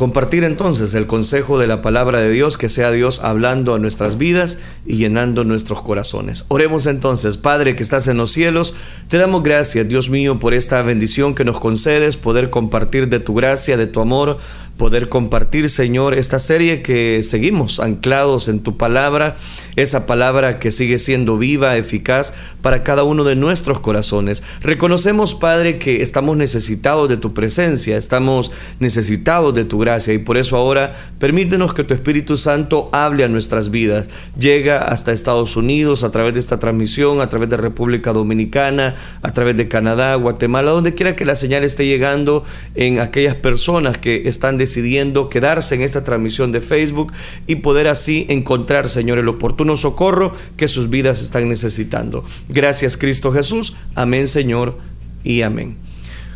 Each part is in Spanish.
compartir entonces el consejo de la palabra de Dios, que sea Dios hablando a nuestras vidas y llenando nuestros corazones. Oremos entonces, Padre que estás en los cielos, te damos gracias, Dios mío, por esta bendición que nos concedes, poder compartir de tu gracia, de tu amor, poder compartir, Señor, esta serie que seguimos anclados en tu palabra, esa palabra que sigue siendo viva, eficaz para cada uno de nuestros corazones. Reconocemos, Padre, que estamos necesitados de tu presencia, estamos necesitados de tu gracia y por eso ahora permítenos que tu Espíritu Santo hable a nuestras vidas. Llega hasta Estados Unidos a través de esta transmisión, a través de República Dominicana, a través de Canadá, Guatemala, donde quiera que la señal esté llegando en aquellas personas que están decidiendo quedarse en esta transmisión de Facebook y poder así encontrar, Señor, el oportuno socorro que sus vidas están necesitando. Gracias, Cristo Jesús. Amén, Señor, y amén.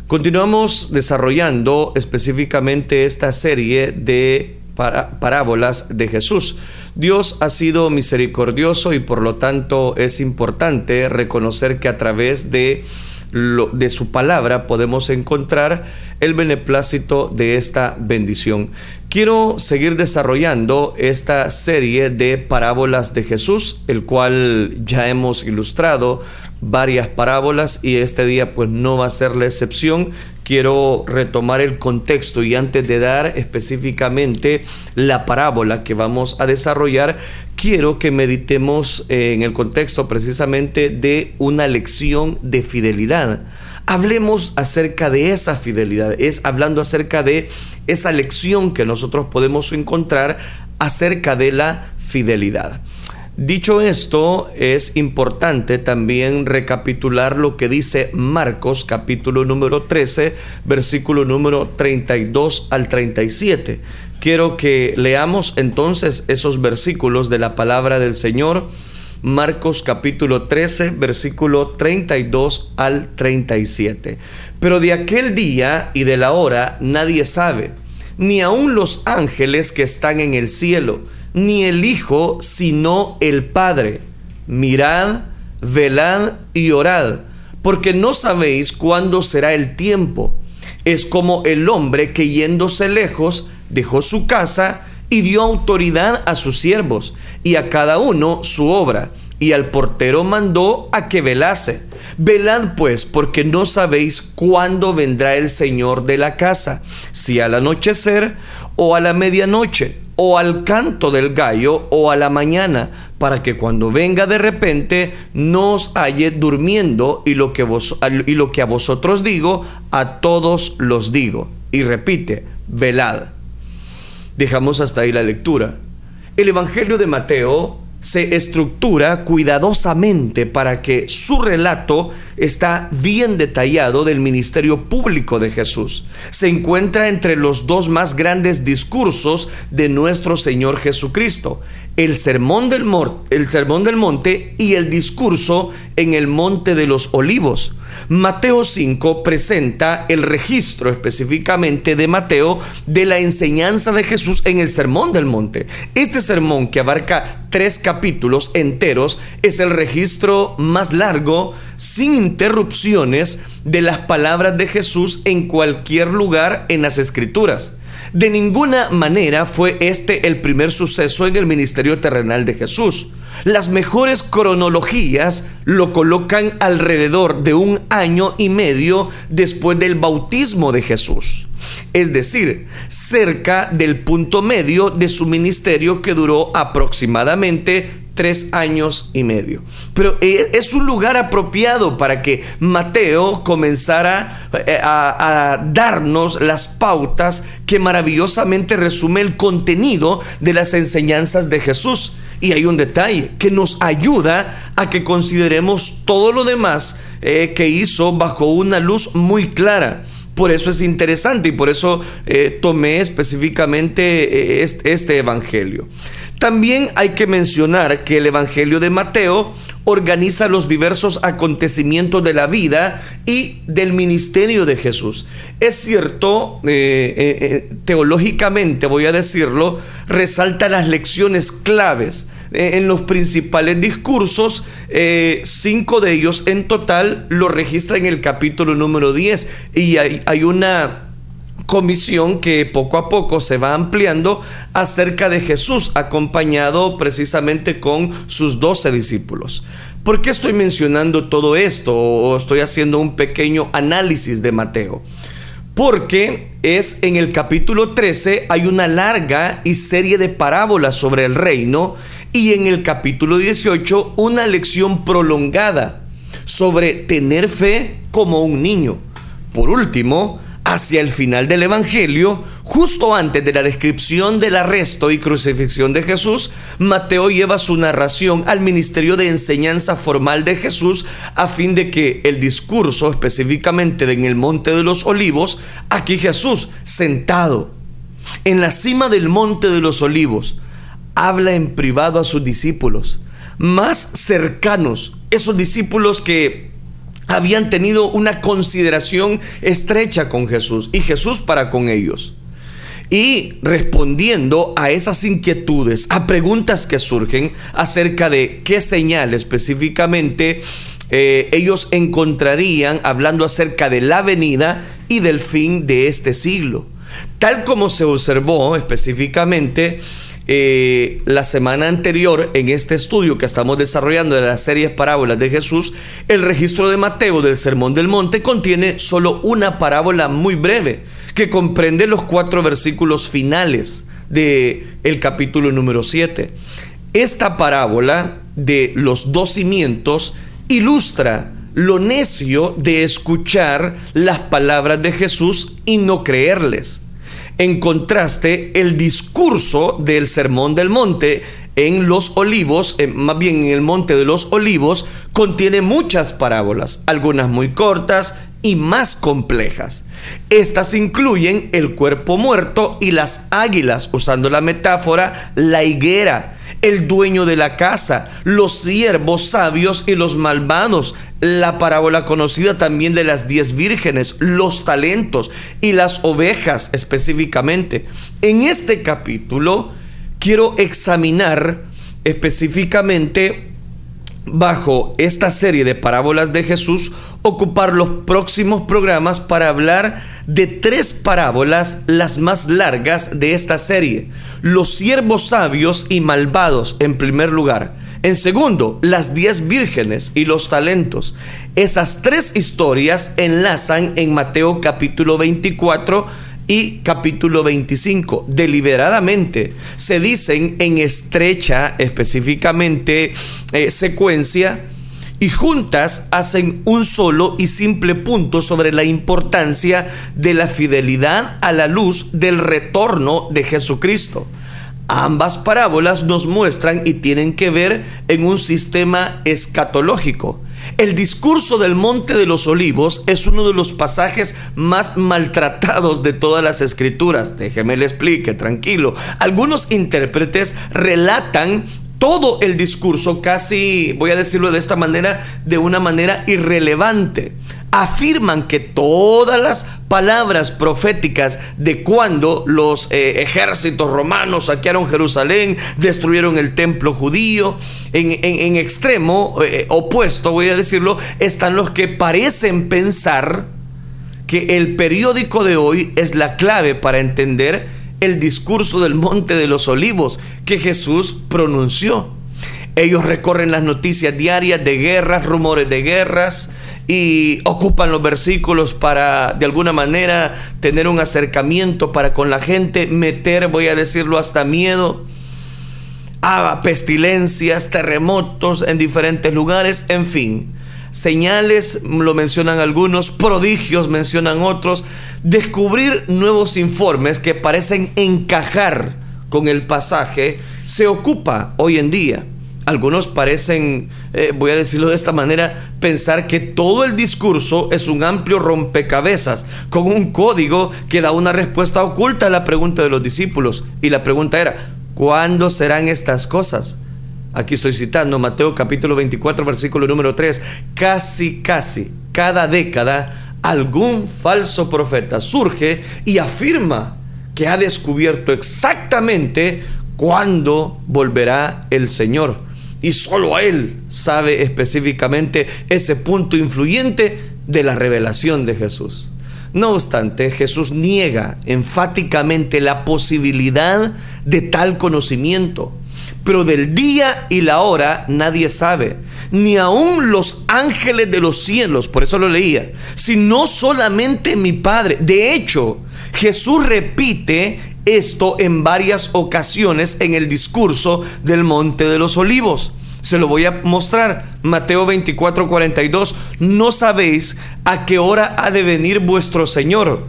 Continuamos desarrollando específicamente esta serie de parábolas de Jesús. Dios ha sido misericordioso y por lo tanto es importante reconocer que a través de de su palabra podemos encontrar el beneplácito de esta bendición. Quiero seguir desarrollando esta serie de parábolas de Jesús, el cual ya hemos ilustrado varias parábolas y este día pues no va a ser la excepción. Quiero retomar el contexto y antes de dar específicamente la parábola que vamos a desarrollar, quiero que meditemos en el contexto precisamente de una lección de fidelidad. Hablemos acerca de esa fidelidad, es hablando acerca de esa lección que nosotros podemos encontrar acerca de la fidelidad. Dicho esto, es importante también recapitular lo que dice Marcos capítulo número 13, versículo número 32 al 37. Quiero que leamos entonces esos versículos de la palabra del Señor. Marcos capítulo 13, versículo 32 al 37. Pero de aquel día y de la hora nadie sabe, ni aun los ángeles que están en el cielo ni el Hijo, sino el Padre. Mirad, velad y orad, porque no sabéis cuándo será el tiempo. Es como el hombre que yéndose lejos dejó su casa y dio autoridad a sus siervos y a cada uno su obra, y al portero mandó a que velase. Velad pues, porque no sabéis cuándo vendrá el Señor de la casa, si al anochecer o a la medianoche o al canto del gallo o a la mañana, para que cuando venga de repente no os halle durmiendo y lo, que vos, y lo que a vosotros digo, a todos los digo. Y repite, velad. Dejamos hasta ahí la lectura. El Evangelio de Mateo se estructura cuidadosamente para que su relato está bien detallado del ministerio público de Jesús. Se encuentra entre los dos más grandes discursos de nuestro Señor Jesucristo, el sermón del, el sermón del monte y el discurso en el monte de los olivos. Mateo 5 presenta el registro específicamente de Mateo de la enseñanza de Jesús en el Sermón del Monte. Este sermón que abarca tres capítulos enteros es el registro más largo, sin interrupciones, de las palabras de Jesús en cualquier lugar en las escrituras. De ninguna manera fue este el primer suceso en el ministerio terrenal de Jesús. Las mejores cronologías lo colocan alrededor de un año y medio después del bautismo de Jesús. Es decir, cerca del punto medio de su ministerio que duró aproximadamente tres años y medio. Pero eh, es un lugar apropiado para que Mateo comenzara eh, a, darnos las pautas que maravillosamente resume el contenido de las enseñanzas de Jesús. Y hay un detalle que nos ayuda a que consideremos todo lo demás eh, que hizo bajo una luz muy clara. Por eso es interesante y por eso tomé específicamente este evangelio. También hay que mencionar que el Evangelio de Mateo organiza los diversos acontecimientos de la vida y del ministerio de Jesús. Es cierto, eh, eh, eh, teológicamente voy a decirlo, resalta las lecciones claves en los principales discursos, cinco de ellos en total lo registra en el capítulo número 10 y hay, hay una comisión que poco a poco se va ampliando acerca de Jesús, acompañado precisamente con sus doce discípulos. ¿Por qué estoy mencionando todo esto o estoy haciendo un pequeño análisis de Mateo? Porque es en el capítulo 13 hay una larga y serie de parábolas sobre el reino y en el capítulo 18 una lección prolongada sobre tener fe como un niño. Por último, hacia el final del Evangelio, justo antes de la descripción del arresto y crucifixión de Jesús, Mateo lleva su narración al ministerio de enseñanza formal de Jesús a fin de que el discurso específicamente en el Monte de los Olivos, aquí Jesús sentado en la cima del Monte de los Olivos, habla en privado a sus discípulos, más cercanos, esos discípulos que habían tenido una consideración estrecha con Jesús y Jesús para con ellos. Y respondiendo a esas inquietudes, a preguntas que surgen acerca de qué señal específicamente eh, ellos encontrarían hablando acerca de la venida y del fin de este siglo. Tal como se observó específicamente eh, la semana anterior en este estudio que estamos desarrollando de las series parábolas de Jesús, el registro de Mateo del Sermón del Monte contiene solo una parábola muy breve que comprende los cuatro versículos finales de el capítulo número 7. Esta parábola de los dos cimientos ilustra lo necio de escuchar las palabras de Jesús y no creerles. En contraste, el discurso del Sermón del Monte en los olivos, más bien en el Monte de los Olivos, contiene muchas parábolas, algunas muy cortas y más complejas. Estas incluyen el cuerpo muerto y las águilas, usando la metáfora, la higuera, el dueño de la casa, los siervos sabios y los malvados, la parábola conocida también de las diez vírgenes, los talentos y las ovejas específicamente. En este capítulo quiero examinar específicamente bajo esta serie de parábolas de Jesús ocupar los próximos programas para hablar de tres parábolas, las más largas de esta serie. Los siervos sabios y malvados en primer lugar. En segundo, las diez vírgenes y los talentos. Esas tres historias enlazan en Mateo capítulo 24 y capítulo 25. Deliberadamente se dicen en estrecha específicamente eh, secuencia y juntas hacen un solo y simple punto sobre la importancia de la fidelidad a la luz del retorno de Jesucristo. Ambas parábolas nos muestran y tienen que ver en un sistema escatológico. El discurso del Monte de los Olivos es uno de los pasajes más maltratados de todas las escrituras. Déjeme le explique, tranquilo. Algunos intérpretes relatan todo el discurso, casi, voy a decirlo de esta manera, de una manera irrelevante. Afirman que todas las palabras proféticas de cuando los eh, ejércitos romanos saquearon Jerusalén, destruyeron el templo judío, en, extremo eh, opuesto, voy a decirlo, están los que parecen pensar que el periódico de hoy es la clave para entender el discurso del Monte de los Olivos que Jesús pronunció. Ellos recorren las noticias diarias de guerras, rumores de guerras y ocupan los versículos para de alguna manera tener un acercamiento para con la gente, meter, voy a decirlo, hasta miedo a pestilencias, terremotos en diferentes lugares, en fin señales, lo mencionan algunos, prodigios mencionan otros, descubrir nuevos informes que parecen encajar con el pasaje se ocupa hoy en día. Algunos parecen, eh, voy a decirlo de esta manera, pensar que todo el discurso es un amplio rompecabezas con un código que da una respuesta oculta a la pregunta de los discípulos. Y la pregunta era, ¿cuándo serán estas cosas? Aquí estoy citando Mateo capítulo 24, versículo número 3. Casi, casi, cada década, algún falso profeta surge y afirma que ha descubierto exactamente cuándo volverá el Señor. Y solo Él sabe específicamente ese punto influyente de la revelación de Jesús. No obstante, Jesús niega enfáticamente la posibilidad de tal conocimiento. Pero del día y la hora nadie sabe, ni aun los ángeles de los cielos, por eso lo leía, sino solamente mi Padre. De hecho, Jesús repite esto en varias ocasiones en el discurso del Monte de los Olivos. Se lo voy a mostrar. Mateo 24, 42. No sabéis a qué hora ha de venir vuestro Señor.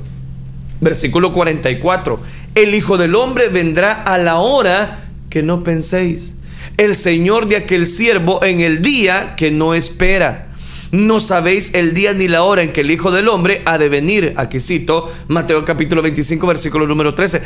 Versículo 44. El Hijo del Hombre vendrá a la hora que no penséis. El Señor de aquel siervo en el día que no espera. No sabéis el día ni la hora en que el Hijo del Hombre ha de venir. Aquí cito Mateo capítulo 25, versículo número 13.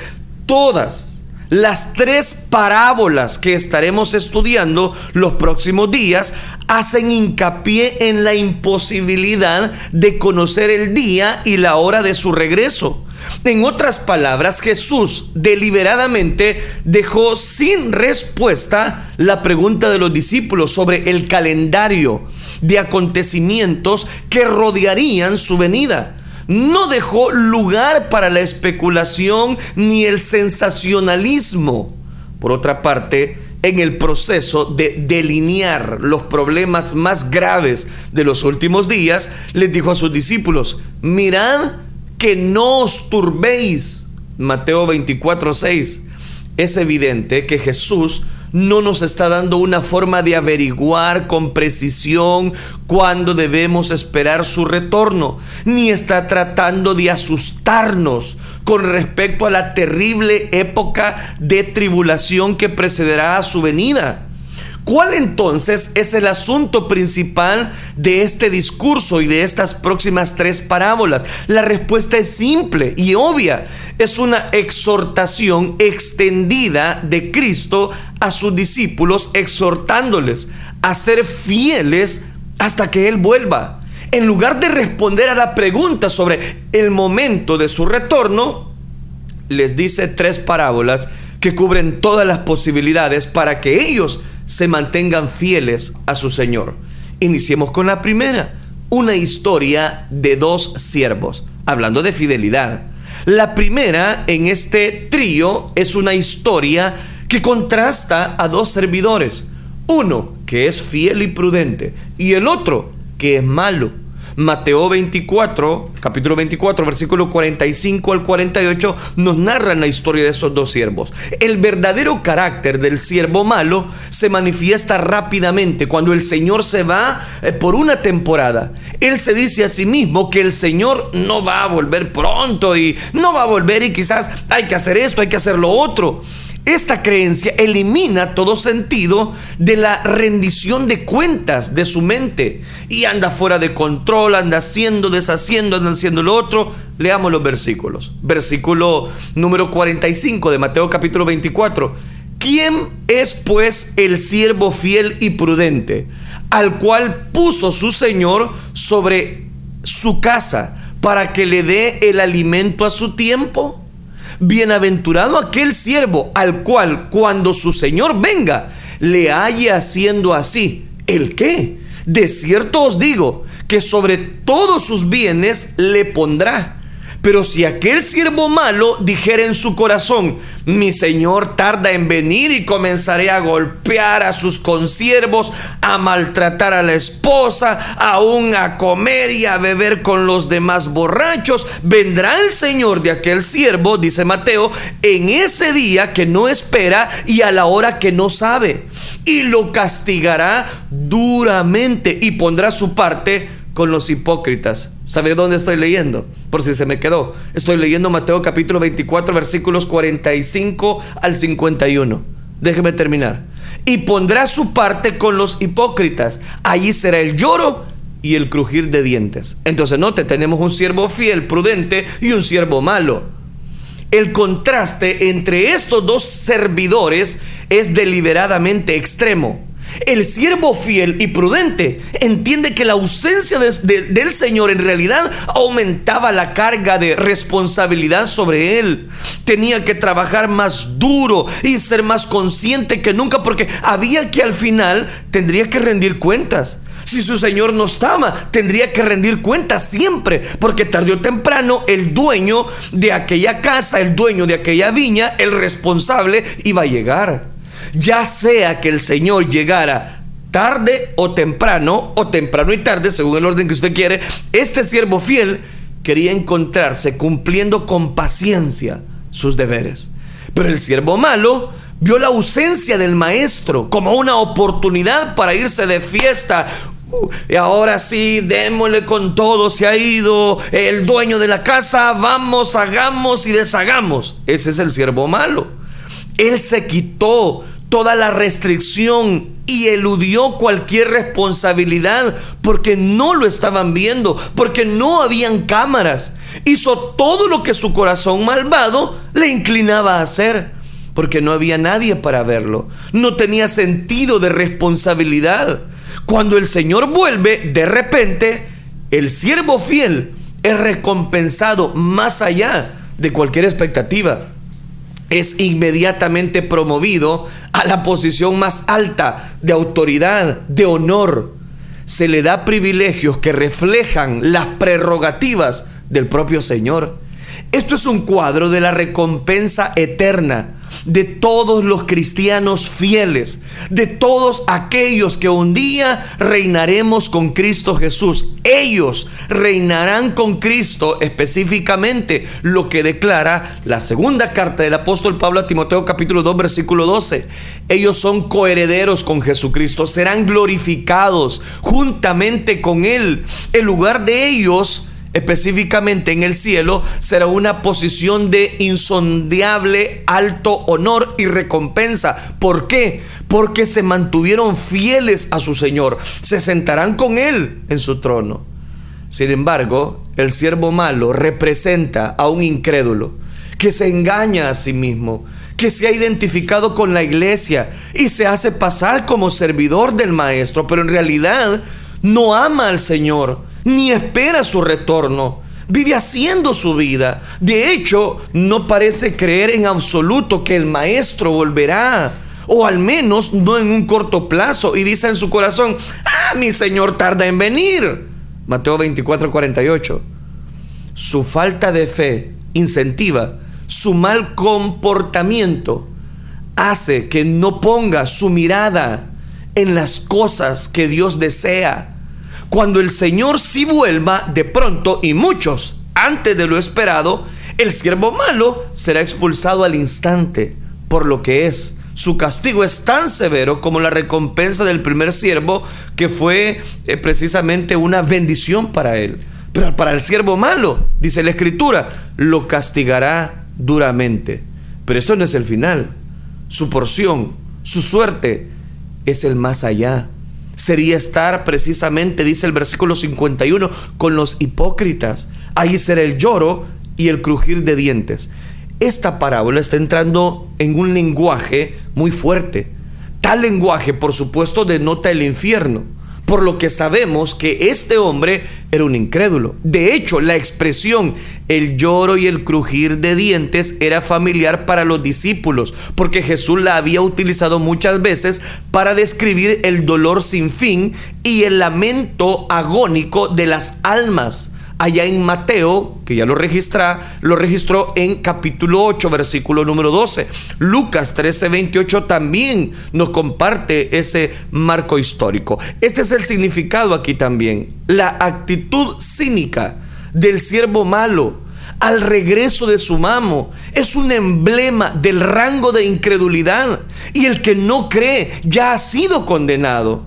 Todas las tres parábolas que estaremos estudiando los próximos días hacen hincapié en la imposibilidad de conocer el día y la hora de su regreso. En otras palabras, Jesús deliberadamente dejó sin respuesta la pregunta de los discípulos sobre el calendario de acontecimientos que rodearían su venida no dejó lugar para la especulación ni el sensacionalismo. Por otra parte, en el proceso de delinear los problemas más graves de los últimos días, les dijo a sus discípulos, mirad que no os turbéis. Mateo 24, 6. Es evidente que Jesús no nos está dando una forma de averiguar con precisión cuándo debemos esperar su retorno, ni está tratando de asustarnos con respecto a la terrible época de tribulación que precederá a su venida. ¿Cuál entonces es el asunto principal de este discurso y de estas próximas tres parábolas? La respuesta es simple y obvia. Es una exhortación extendida de Cristo a sus discípulos, exhortándoles a ser fieles hasta que Él vuelva. En lugar de responder a la pregunta sobre el momento de su retorno, les dice tres parábolas que cubren todas las posibilidades para que ellos se mantengan fieles a su Señor. Iniciemos con la primera, una historia de dos siervos, hablando de fidelidad. La primera en este trío es una historia que contrasta a dos servidores, uno que es fiel y prudente y el otro que es malo. Mateo 24, capítulo 24, versículo 45 al 48, nos narran la historia de estos dos siervos. El verdadero carácter del siervo malo se manifiesta rápidamente cuando el Señor se va eh, por una temporada. Él se dice a sí mismo que el Señor no va a volver pronto y no va a volver y quizás hay que hacer esto, hay que hacer lo otro. Esta creencia elimina todo sentido de la rendición de cuentas de su mente y anda fuera de control, anda haciendo, deshaciendo, anda haciendo lo otro. Leamos los versículos. Versículo número 45 de Mateo capítulo 24. ¿Quién es pues el siervo fiel y prudente, al cual puso su Señor sobre su casa para que le dé el alimento a su tiempo? Bienaventurado aquel siervo al cual cuando su Señor venga le haya haciendo así. ¿El qué? De cierto os digo que sobre todos sus bienes le pondrá. Pero si aquel siervo malo dijera en su corazón, mi señor tarda en venir y comenzaré a golpear a sus consiervos, a maltratar a la esposa, aún a comer y a beber con los demás borrachos, vendrá el señor de aquel siervo, dice Mateo, en ese día que no espera y a la hora que no sabe, y lo castigará duramente y pondrá su parte con los hipócritas. ¿Sabe dónde estoy leyendo? Por si se me quedó. Estoy leyendo Mateo capítulo 24 versículos 45 al 51. Déjeme terminar. Y pondrá su parte con los hipócritas. Allí será el lloro y el crujir de dientes. Entonces note, tenemos un siervo fiel, prudente y un siervo malo. El contraste entre estos dos servidores es deliberadamente extremo. El siervo fiel y prudente entiende que la ausencia del Señor en realidad aumentaba la carga de responsabilidad sobre él. Tenía que trabajar más duro y ser más consciente que nunca porque había que al final tendría que rendir cuentas. Si su señor no estaba, tendría que rendir cuentas siempre, porque tarde o temprano el dueño de aquella casa, el dueño de aquella viña, el responsable, iba a llegar. Ya sea que el señor llegara tarde o temprano, o temprano y tarde, según el orden que usted quiere, este siervo fiel quería encontrarse cumpliendo con paciencia sus deberes. Pero el siervo malo vio la ausencia del maestro como una oportunidad para irse de fiesta. Uh, y ahora sí, démosle con todo, se ha ido el dueño de la casa, vamos, hagamos y deshagamos. Ese es el siervo malo. Él se quitó toda la restricción y eludió cualquier responsabilidad porque no lo estaban viendo, porque no habían cámaras. Hizo todo lo que su corazón malvado le inclinaba a hacer, porque no había nadie para verlo. No tenía sentido de responsabilidad. Cuando el Señor vuelve, de repente, el siervo fiel es recompensado más allá de cualquier expectativa es inmediatamente promovido a la posición más alta de autoridad, de honor. Se le da privilegios que reflejan las prerrogativas del propio Señor. Esto es un cuadro de la recompensa eterna de todos los cristianos fieles, de todos aquellos que un día reinaremos con Cristo Jesús. Ellos reinarán con Cristo específicamente lo que declara la segunda carta del apóstol Pablo a Timoteo capítulo 2 versículo 12. Ellos son coherederos con Jesucristo, serán glorificados juntamente con Él. En lugar de ellos, específicamente en el cielo, será una posición de insondeable alto honor y recompensa. ¿Por qué? Porque se mantuvieron fieles a su Señor. Se sentarán con Él en su trono. Sin embargo, el siervo malo representa a un incrédulo que se engaña a sí mismo, que se ha identificado con la iglesia y se hace pasar como servidor del maestro, pero en realidad no ama al Señor ni espera su retorno. Vive haciendo su vida. De hecho, no parece creer en absoluto que el maestro volverá. O al menos no en un corto plazo. Y dice en su corazón, ah, mi Señor tarda en venir. Mateo 24, 48. Su falta de fe incentiva su mal comportamiento hace que no ponga su mirada en las cosas que Dios desea cuando el Señor sí vuelva de pronto y muchos antes de lo esperado, el siervo malo será expulsado al instante por lo que es. Su castigo es tan severo como la recompensa del primer siervo, que fue eh, precisamente una bendición para él. Pero para el siervo malo, dice la escritura, lo castigará duramente. Pero eso no es el final. Su porción, su suerte, es el más allá sería estar precisamente, dice el versículo 51, con los hipócritas. Ahí será el lloro y el crujir de dientes. Esta parábola está entrando en un lenguaje muy fuerte. Tal lenguaje, por supuesto, denota el infierno por lo que sabemos que este hombre era un incrédulo. De hecho, la expresión el lloro y el crujir de dientes era familiar para los discípulos, porque Jesús la había utilizado muchas veces para describir el dolor sin fin y el lamento agónico de las almas allá en Mateo, que ya lo registra, lo registró en capítulo 8, versículo número 12. Lucas 13, 28 también nos comparte ese marco histórico. Este es el significado aquí también. La actitud cínica del siervo malo al regreso de su mamo es un emblema del rango de incredulidad y el que no cree ya ha sido condenado.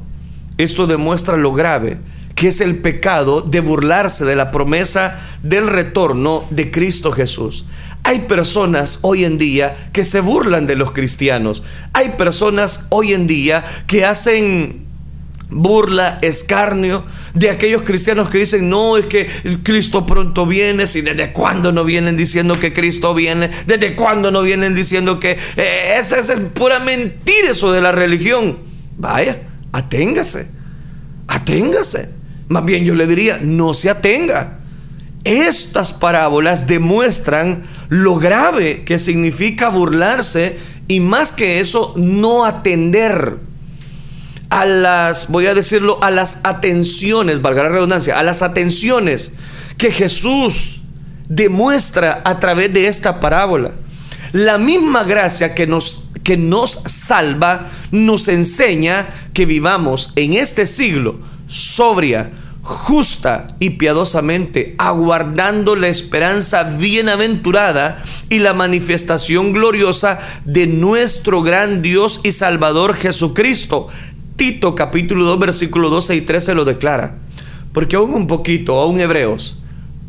Esto demuestra lo grave que es el pecado de burlarse de la promesa del retorno de Cristo Jesús. Hay personas hoy en día que se burlan de los cristianos. Hay personas hoy en día que hacen burla, escarnio de aquellos cristianos que dicen, no, es que Cristo pronto viene, si desde cuándo no vienen diciendo que Cristo viene, desde cuándo no vienen diciendo que eh, esa es pura mentira eso de la religión. Vaya, aténgase, aténgase. Más bien yo le diría, no se atenga. Estas parábolas demuestran lo grave que significa burlarse y más que eso, no atender a las, voy a decirlo, a las atenciones, valga la redundancia, a las atenciones que Jesús demuestra a través de esta parábola. La misma gracia que nos, que nos salva nos enseña que vivamos en este siglo sobria, justa y piadosamente, aguardando la esperanza bienaventurada y la manifestación gloriosa de nuestro gran Dios y Salvador Jesucristo. Tito capítulo 2 versículo 12 y 13 lo declara. Porque aún un poquito, aún Hebreos,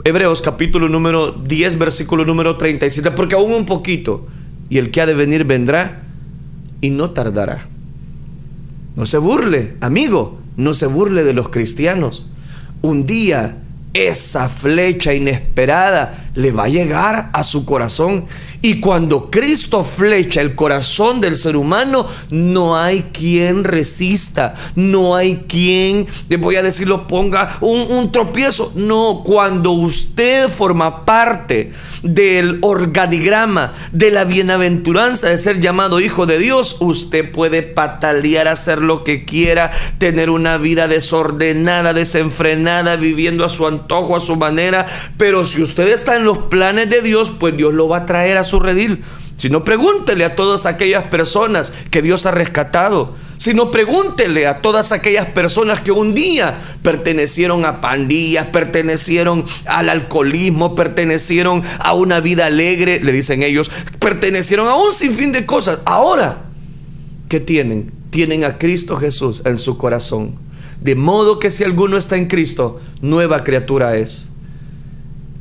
Hebreos capítulo número 10 versículo número 37, porque aún un poquito, y el que ha de venir vendrá y no tardará. No se burle, amigo, no se burle de los cristianos un día esa flecha inesperada le va a llegar a su corazón. Y cuando Cristo flecha el corazón del ser humano, no hay quien resista, no hay quien, voy a decirlo, ponga un, un tropiezo. No, cuando usted forma parte del organigrama de la bienaventuranza de ser llamado hijo de Dios, usted puede patalear, hacer lo que quiera, tener una vida desordenada, desenfrenada, viviendo a su antojo, a su manera. Pero si usted está en los planes de Dios, pues Dios lo va a traer a su redil. Si no, pregúntele a todas aquellas personas que Dios ha rescatado. Si no, pregúntele a todas aquellas personas que un día pertenecieron a pandillas, pertenecieron al alcoholismo, pertenecieron a una vida alegre, le dicen ellos, pertenecieron a un sinfín de cosas. Ahora, ¿qué tienen? Tienen a Cristo Jesús en su corazón. De modo que si alguno está en Cristo, nueva criatura es.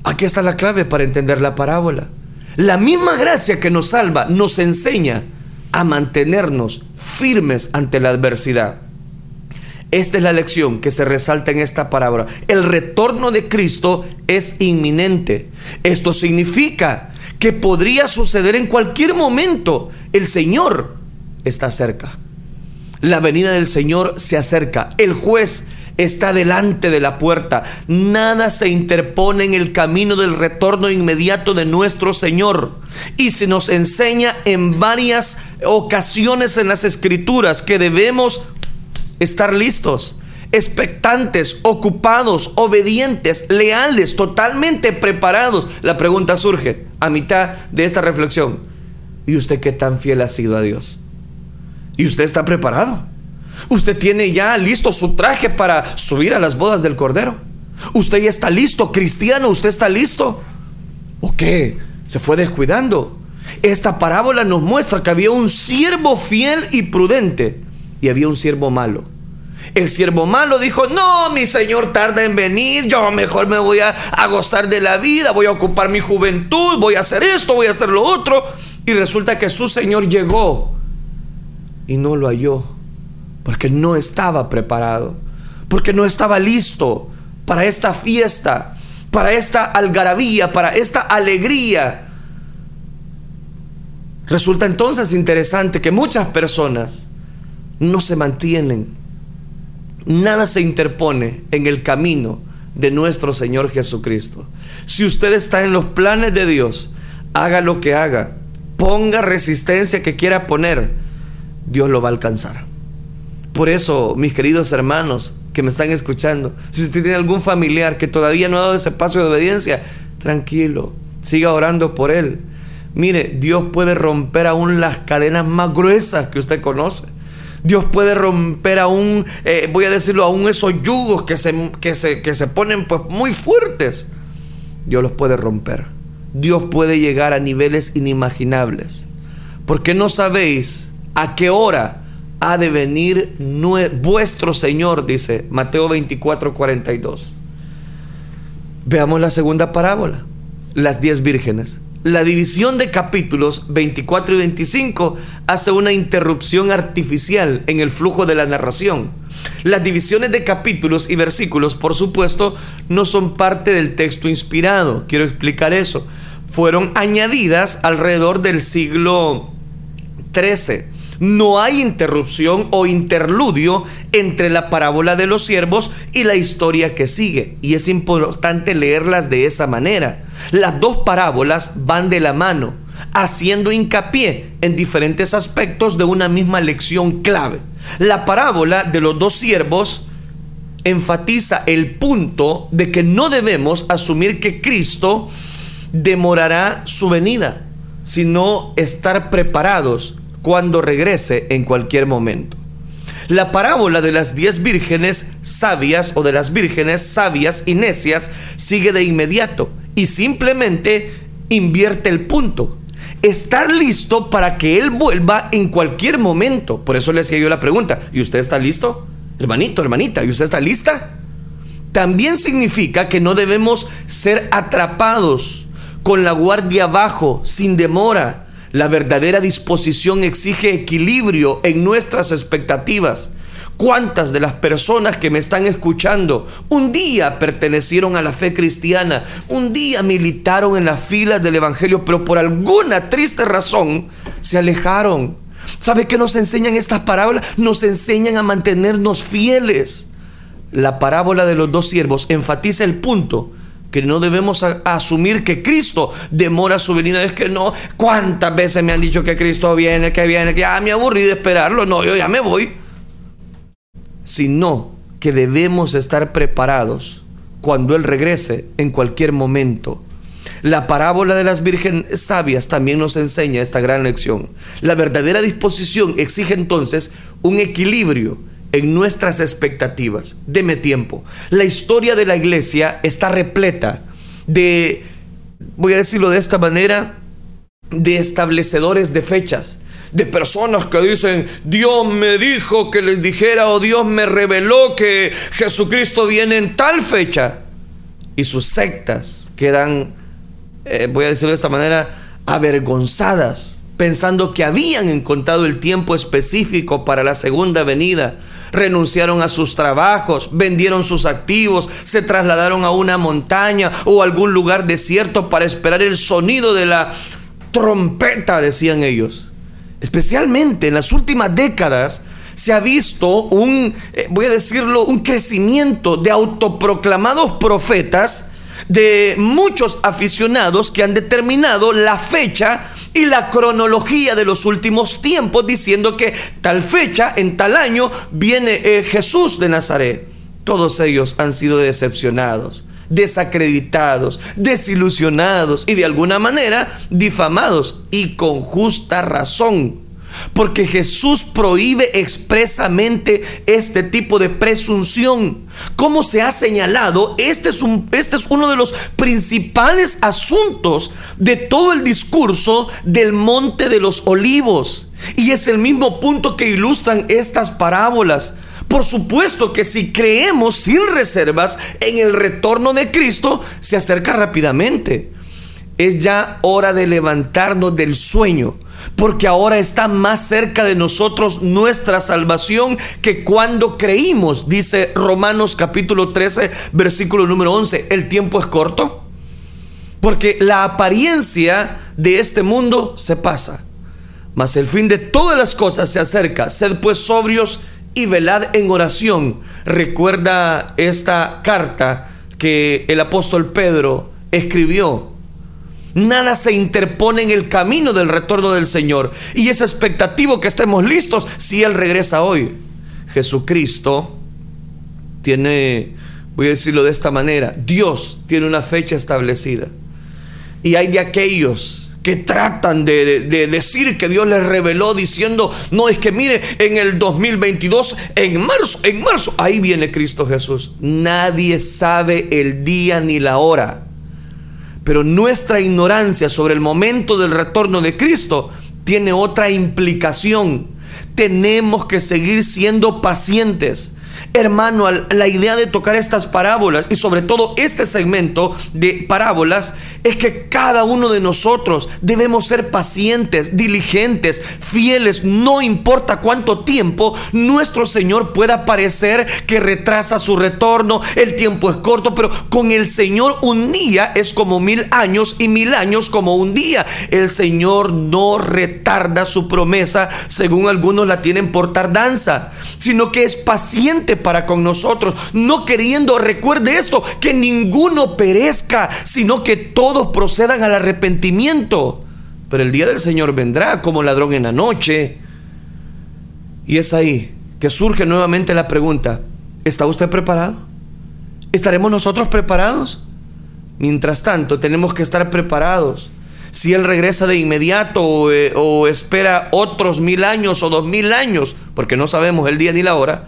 Aquí está la clave para entender la parábola. La misma gracia que nos salva nos enseña a mantenernos firmes ante la adversidad. Esta es la lección que se resalta en esta parábola. El retorno de Cristo es inminente. Esto significa que podría suceder en cualquier momento. El Señor está cerca. La venida del Señor se acerca. El juez está delante de la puerta. Nada se interpone en el camino del retorno inmediato de nuestro Señor. Y se nos enseña en varias ocasiones en las escrituras que debemos estar listos, expectantes, ocupados, obedientes, leales, totalmente preparados. La pregunta surge a mitad de esta reflexión. ¿Y usted qué tan fiel ha sido a Dios? ¿Y usted está preparado? Usted tiene ya listo su traje para subir a las bodas del Cordero. Usted ya está listo, cristiano, usted está listo. ¿O qué? Se fue descuidando. Esta parábola nos muestra que había un siervo fiel y prudente y había un siervo malo. El siervo malo dijo, no, mi señor tarda en venir, yo mejor me voy a, a, gozar de la vida, voy a ocupar mi juventud, voy a hacer esto, voy a hacer lo otro. Y resulta que su señor llegó y no lo halló porque no estaba preparado, porque no estaba listo para esta fiesta, para esta algarabía, para esta alegría. Resulta entonces interesante que muchas personas no se mantienen, nada se interpone en el camino de nuestro Señor Jesucristo. Si usted está en los planes de Dios, haga lo que haga, ponga resistencia que quiera poner, Dios lo va a alcanzar. Por eso, mis queridos hermanos que me están escuchando, si usted tiene algún familiar que todavía no ha dado ese paso de obediencia, tranquilo, siga orando por él. Mire, Dios puede romper aún las cadenas más gruesas que usted conoce. Dios puede romper aún, eh, voy a decirlo, aún esos yugos que se, que se, que se ponen pues muy fuertes. Dios los puede romper. Dios puede llegar a niveles inimaginables. Porque no sabéis a qué hora ha de venir vuestro Señor, dice Mateo 24, 42. Veamos la segunda parábola, las diez vírgenes. La división de capítulos 24 y 25 hace una interrupción artificial en el flujo de la narración. Las divisiones de capítulos y versículos, por supuesto, no son parte del texto inspirado. Quiero explicar eso. Fueron añadidas alrededor del siglo 13 no hay interrupción o interludio entre la parábola de los siervos y la historia que sigue. Y es importante leerlas de esa manera. Las dos parábolas van de la mano. haciendo hincapié en diferentes aspectos de una misma lección clave. La parábola de los dos siervos enfatiza el punto de que no debemos asumir que Cristo demorará su venida, sino estar preparados cuando regrese en cualquier momento. La parábola de las diez vírgenes sabias o de las vírgenes sabias y necias sigue de inmediato y simplemente invierte el punto. Estar listo para que Él vuelva en cualquier momento. Por eso le hacía yo la pregunta, ¿y usted está listo? Hermanito, hermanita, ¿y usted está lista? También significa que no debemos ser atrapados con la guardia abajo, sin demora. La verdadera disposición exige equilibrio en nuestras expectativas. ¿Cuántas de las personas que me están escuchando un día pertenecieron a la fe cristiana, un día militaron en las filas del Evangelio, pero por alguna triste razón se alejaron? ¿Sabe qué nos enseñan estas parábolas? Nos enseñan a mantenernos fieles. La parábola de los dos siervos enfatiza el punto que no debemos asumir que Cristo demora su venida. Es que no, ¿cuántas veces me han dicho que Cristo viene, que viene, que ya me aburrí de esperarlo? No, yo ya me voy. Sino que debemos estar preparados cuando Él regrese en cualquier momento la parábola de las vírgenes sabias también nos enseña esta gran lección. La verdadera disposición exige entonces un equilibrio en nuestras expectativas. Deme tiempo. La historia de la iglesia está repleta de, voy a decirlo de esta manera, de establecedores de fechas, de personas que dicen, Dios me dijo que les dijera o Dios me reveló que Jesucristo viene en tal fecha. Y sus sectas quedan eh, voy a decirlo de esta manera, avergonzadas, pensando que habían encontrado el tiempo específico para la segunda venida. Renunciaron a sus trabajos, vendieron sus activos, se trasladaron a una montaña o algún lugar desierto para esperar el sonido de la trompeta, decían ellos. Especialmente en las últimas décadas, se ha visto un, eh, voy a decirlo, un crecimiento de autoproclamados profetas de muchos aficionados que han determinado la fecha y la cronología de los últimos tiempos diciendo que tal fecha, en tal año, viene eh, Jesús de Nazaret. Todos ellos han sido decepcionados, desacreditados, desilusionados y de alguna manera difamados y con justa razón. Porque Jesús prohíbe expresamente este tipo de presunción. Como se ha señalado, este este es uno de los principales asuntos de todo el discurso del Monte de los Olivos. Y es el mismo punto que ilustran estas parábolas. Por supuesto que si creemos sin reservas en el retorno de Cristo, se acerca rápidamente. Es ya hora de levantarnos del sueño porque ahora está más cerca de nosotros nuestra salvación que cuando creímos, dice Romanos capítulo 13, versículo número 11. El tiempo es corto, porque la apariencia de este mundo se pasa, mas el fin de todas las cosas se acerca. Sed pues sobrios y velad en oración. Recuerda esta carta que el apóstol Pedro escribió Nada se interpone en el camino del retorno del Señor. Y es expectativo que estemos listos si Él regresa hoy. Jesucristo tiene, voy a decirlo de esta manera, Dios tiene una fecha establecida. Y hay de aquellos que tratan de, decir que Dios les reveló diciendo, no es que mire, en el 2022, en marzo, en marzo, ahí viene Cristo Jesús. Nadie sabe el día ni la hora. Pero nuestra ignorancia sobre el momento del retorno de Cristo tiene otra implicación. Tenemos que seguir siendo pacientes hermano, la idea de tocar estas parábolas y sobre todo este segmento de parábolas es que cada uno de nosotros debemos ser pacientes, diligentes, fieles, no importa cuánto tiempo nuestro Señor pueda parecer que retrasa su retorno, el tiempo es corto, pero con el Señor un día es como mil años y mil años como un día. El Señor no retarda su promesa según algunos la tienen por tardanza, sino que es paciente para con nosotros, no queriendo, recuerde esto, que ninguno perezca, sino que todos procedan al arrepentimiento. pero el día del Señor vendrá como ladrón en la noche. Y es ahí que surge nuevamente la pregunta, ¿está usted preparado? ¿Estaremos nosotros preparados? Mientras tanto, tenemos que estar preparados. Si Él regresa de inmediato o, eh, espera otros mil años o dos mil años, porque no sabemos el día ni la hora,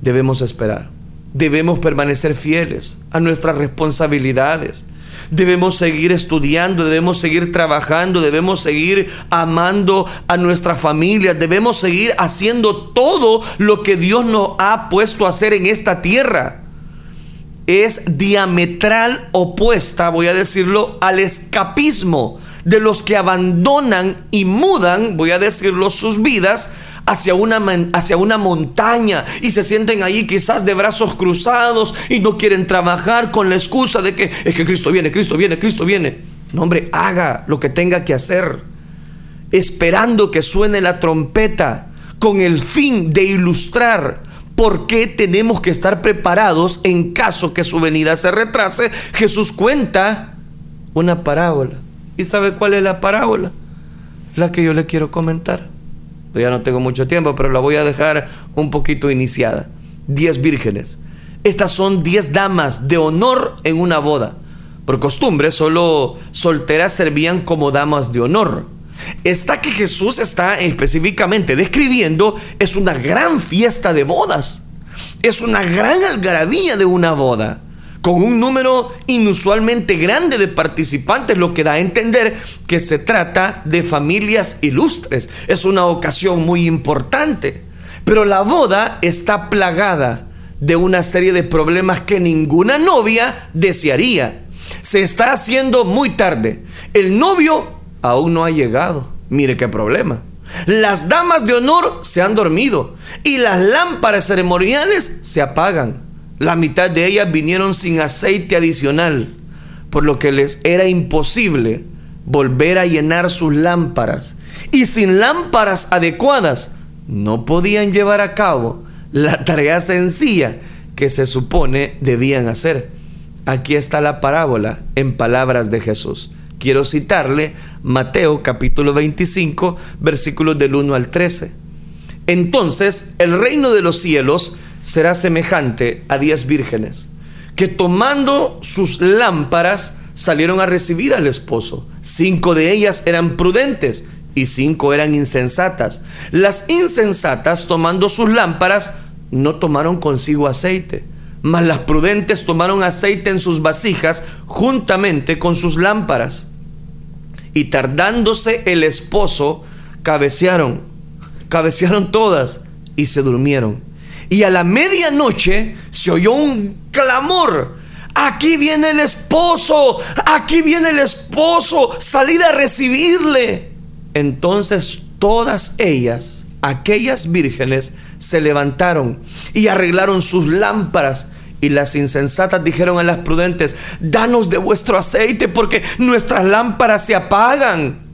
debemos esperar. Debemos permanecer fieles a nuestras responsabilidades. Debemos seguir estudiando, debemos seguir trabajando, debemos seguir amando a nuestra familia, debemos seguir haciendo todo lo que Dios nos ha puesto a hacer en esta tierra. Es diametral opuesta, voy a decirlo, al escapismo de los que abandonan y mudan, voy a decirlo, sus vidas hacia una, hacia una montaña y se sienten ahí quizás de brazos cruzados y no quieren trabajar con la excusa de que es que Cristo viene, Cristo viene, Cristo viene. No, hombre, haga lo que tenga que hacer, esperando que suene la trompeta con el fin de ilustrar por qué tenemos que estar preparados en caso que su venida se retrase. Jesús cuenta una parábola. ¿Y sabe cuál es la parábola? La que yo le quiero comentar ya no tengo mucho tiempo, pero la voy a dejar un poquito iniciada. Diez vírgenes. Estas son diez damas de honor en una boda. Por costumbre, solo solteras servían como damas de honor. Esta que Jesús está específicamente describiendo es una gran fiesta de bodas. Es una gran algarabía de una boda con un número inusualmente grande de participantes, lo que da a entender que se trata de familias ilustres. Es una ocasión muy importante. Pero la boda está plagada de una serie de problemas que ninguna novia desearía. Se está haciendo muy tarde. El novio aún no ha llegado. Mire qué problema. Las damas de honor se han dormido y las lámparas ceremoniales se apagan. La mitad de ellas vinieron sin aceite adicional, por lo que les era imposible volver a llenar sus lámparas. Y sin lámparas adecuadas, no podían llevar a cabo la tarea sencilla que se supone debían hacer. Aquí está la parábola en palabras de Jesús. Quiero citarle Mateo capítulo 25, versículos del 1 al 13. Entonces el reino de los cielos será semejante a diez vírgenes que tomando sus lámparas salieron a recibir al esposo. Cinco de ellas eran prudentes y cinco eran insensatas. Las insensatas tomando sus lámparas no tomaron consigo aceite, mas las prudentes tomaron aceite en sus vasijas juntamente con sus lámparas. Y tardándose el esposo, cabecearon, cabecearon todas y se durmieron. Y a la medianoche se oyó un clamor. Aquí viene el esposo, aquí viene el esposo, salid a recibirle. Entonces todas ellas, aquellas vírgenes, se levantaron y arreglaron sus lámparas. Y las insensatas dijeron a las prudentes, danos de vuestro aceite porque nuestras lámparas se apagan.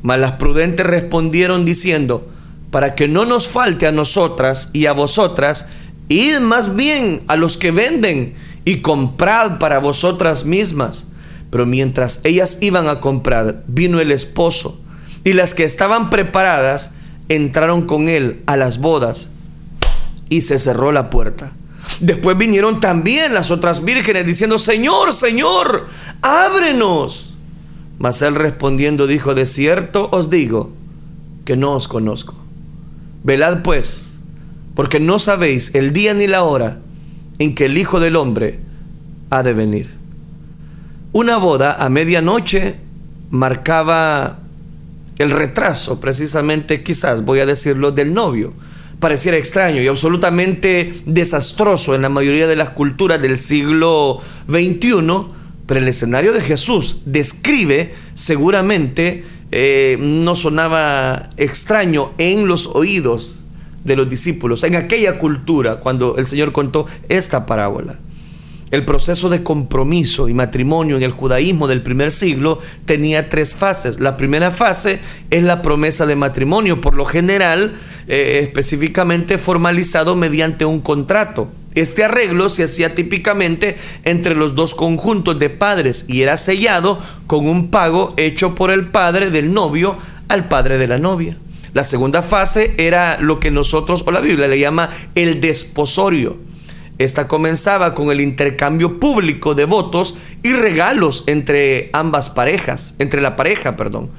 Mas las prudentes respondieron diciendo, para que no nos falte a nosotras y a vosotras, id más bien a los que venden y comprad para vosotras mismas. Pero mientras ellas iban a comprar, vino el esposo, y las que estaban preparadas entraron con él a las bodas, y se cerró la puerta. Después vinieron también las otras vírgenes diciendo, Señor, Señor, ábrenos. Mas él respondiendo dijo, de cierto os digo que no os conozco. Velad pues, porque no sabéis el día ni la hora en que el Hijo del Hombre ha de venir. Una boda a medianoche marcaba el retraso, precisamente quizás, voy a decirlo, del novio. Pareciera extraño y absolutamente desastroso en la mayoría de las culturas del siglo XXI, pero el escenario de Jesús describe seguramente eh, no sonaba extraño en los oídos de los discípulos, en aquella cultura, cuando el Señor contó esta parábola. El proceso de compromiso y matrimonio en el judaísmo del primer siglo tenía tres fases. La primera fase es la promesa de matrimonio, por lo general eh, específicamente formalizado mediante un contrato. Este arreglo se hacía típicamente entre los dos conjuntos de padres y era sellado con un pago hecho por el padre del novio al padre de la novia. La segunda fase era lo que nosotros o la Biblia le llama el desposorio. Esta comenzaba con el intercambio público de votos y regalos entre ambas parejas, entre la pareja, perdón.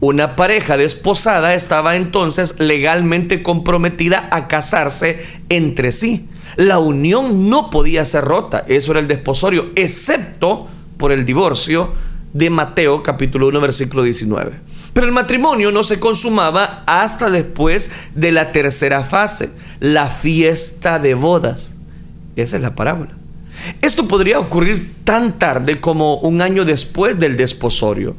Una pareja desposada estaba entonces legalmente comprometida a casarse entre sí. La unión no podía ser rota, eso era el desposorio, excepto por el divorcio de Mateo capítulo 1 versículo 19. Pero el matrimonio no se consumaba hasta después de la tercera fase, la fiesta de bodas. Esa es la parábola. Esto podría ocurrir tan tarde como un año después del desposorio.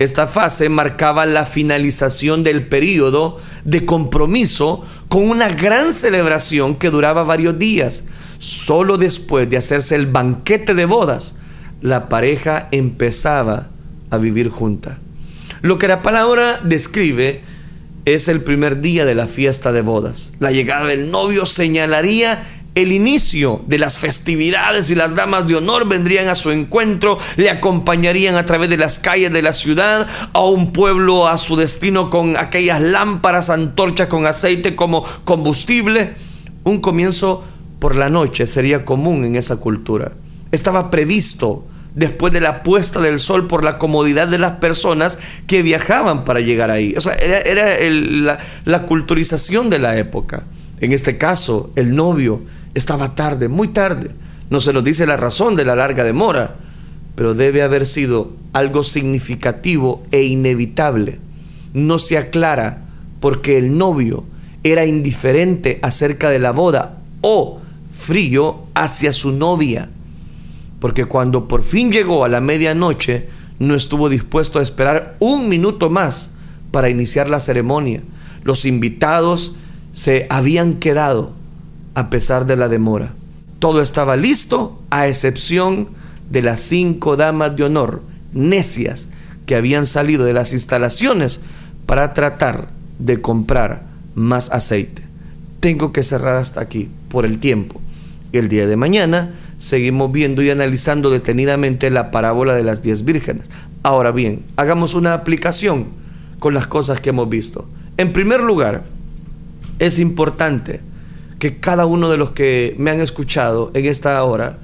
Esta fase marcaba la finalización del periodo de compromiso con una gran celebración que duraba varios días. Solo después de hacerse el banquete de bodas, la pareja empezaba a vivir junta. Lo que la palabra describe es el primer día de la fiesta de bodas. La llegada del novio señalaría el inicio de las festividades y las damas de honor vendrían a su encuentro, le acompañarían a través de las calles de la ciudad, a un pueblo a su destino con aquellas lámparas, antorchas con aceite como combustible. Un comienzo por la noche sería común en esa cultura. Estaba previsto después de la puesta del sol por la comodidad de las personas que viajaban para llegar ahí. O sea, era, la, culturización de la época. En este caso, el novio estaba tarde, muy tarde. No se nos dice la razón de la larga demora, pero debe haber sido algo significativo e inevitable. No se aclara porque el novio era indiferente acerca de la boda o frío hacia su novia. Porque cuando por fin llegó a la medianoche, no estuvo dispuesto a esperar un minuto más para iniciar la ceremonia. Los invitados se habían quedado a pesar de la demora. Todo estaba listo a excepción de las cinco damas de honor necias que habían salido de las instalaciones para tratar de comprar más aceite. Tengo que cerrar hasta aquí por el tiempo. El día de mañana seguimos viendo y analizando detenidamente la parábola de las diez vírgenes. Ahora bien, hagamos una aplicación con las cosas que hemos visto. En primer lugar, es importante que cada uno de los que me han escuchado en esta hora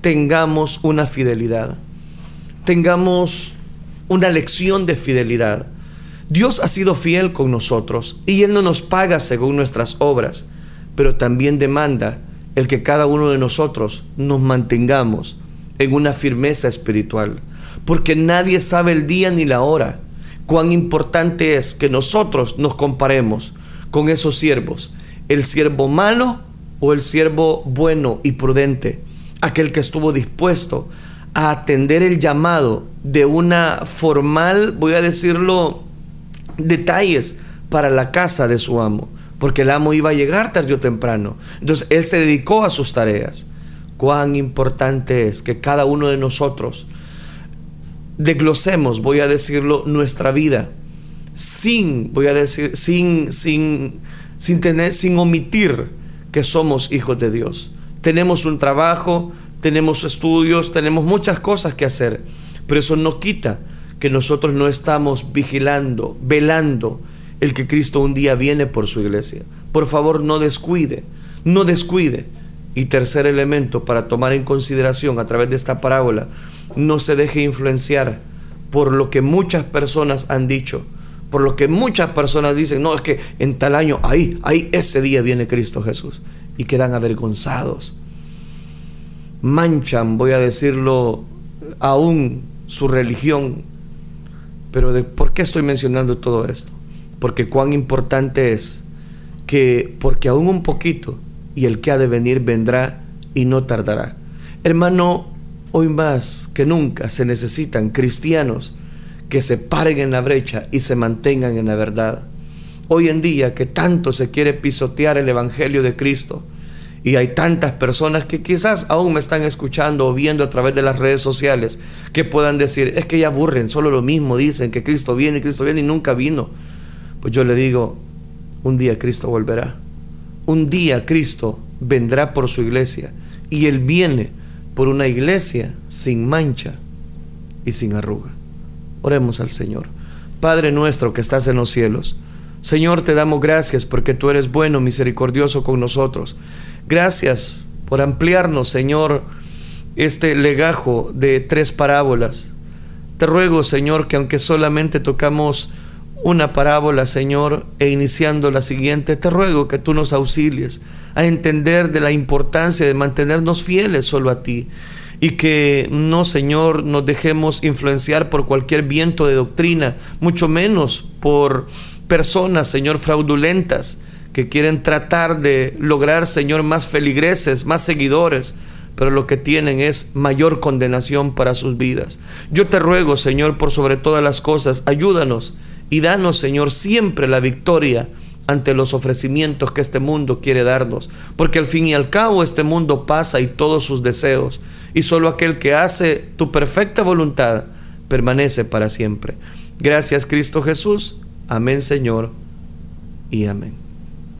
tengamos una fidelidad, tengamos una lección de fidelidad. Dios ha sido fiel con nosotros y Él no nos paga según nuestras obras, pero también demanda el que cada uno de nosotros nos mantengamos en una firmeza espiritual, porque nadie sabe el día ni la hora. Cuán importante es que nosotros nos comparemos con esos siervos el siervo malo o el siervo bueno y prudente, aquel que estuvo dispuesto a atender el llamado de una formal, voy a decirlo, detalles para la casa de su amo, porque el amo iba a llegar tarde o temprano. Entonces él se dedicó a sus tareas. Cuán importante es que cada uno de nosotros desglosemos, voy a decirlo, nuestra vida sin, voy a decir, sin, sin sin tener, sin omitir que somos hijos de Dios. Tenemos un trabajo, tenemos estudios, tenemos muchas cosas que hacer, pero eso no quita que nosotros no estamos vigilando, velando el que Cristo un día viene por su iglesia. Por favor, no descuide, no descuide. Y tercer elemento para tomar en consideración a través de esta parábola, no se deje influenciar por lo que muchas personas han dicho por lo que muchas personas dicen, no, es que en tal año, ahí, ahí, ese día viene Cristo Jesús. Y quedan avergonzados. Manchan, voy a decirlo, aún su religión. Pero de, ¿por qué estoy mencionando todo esto? Porque cuán importante es que, porque aún un poquito, y el que ha de venir vendrá y no tardará. Hermano, hoy más que nunca se necesitan cristianos que se paren en la brecha y se mantengan en la verdad. Hoy en día que tanto se quiere pisotear el Evangelio de Cristo y hay tantas personas que quizás aún me están escuchando o viendo a través de las redes sociales que puedan decir, es que ya aburren, solo lo mismo dicen, que Cristo viene, Cristo viene y nunca vino. Pues yo le digo, un día Cristo volverá. Un día Cristo vendrá por su iglesia y Él viene por una iglesia sin mancha y sin arruga. Oremos al Señor. Padre nuestro que estás en los cielos, Señor, te damos gracias porque tú eres bueno, misericordioso con nosotros. Gracias por ampliarnos, Señor, este legajo de tres parábolas. Te ruego, Señor, que aunque solamente tocamos una parábola, Señor, e iniciando la siguiente, te ruego que tú nos auxilies a entender de la importancia de mantenernos fieles solo a ti y que no, Señor, nos dejemos influenciar por cualquier viento de doctrina, mucho menos por personas, Señor, fraudulentas que quieren tratar de lograr, Señor, más feligreses, más seguidores, pero lo que tienen es mayor condenación para sus vidas. Yo te ruego, Señor, por sobre todas las cosas, ayúdanos y danos, Señor, siempre la victoria ante los ofrecimientos que este mundo quiere darnos, porque al fin y al cabo este mundo pasa y todos sus deseos, y solo aquel que hace tu perfecta voluntad permanece para siempre. Gracias Cristo Jesús. Amén Señor y amén.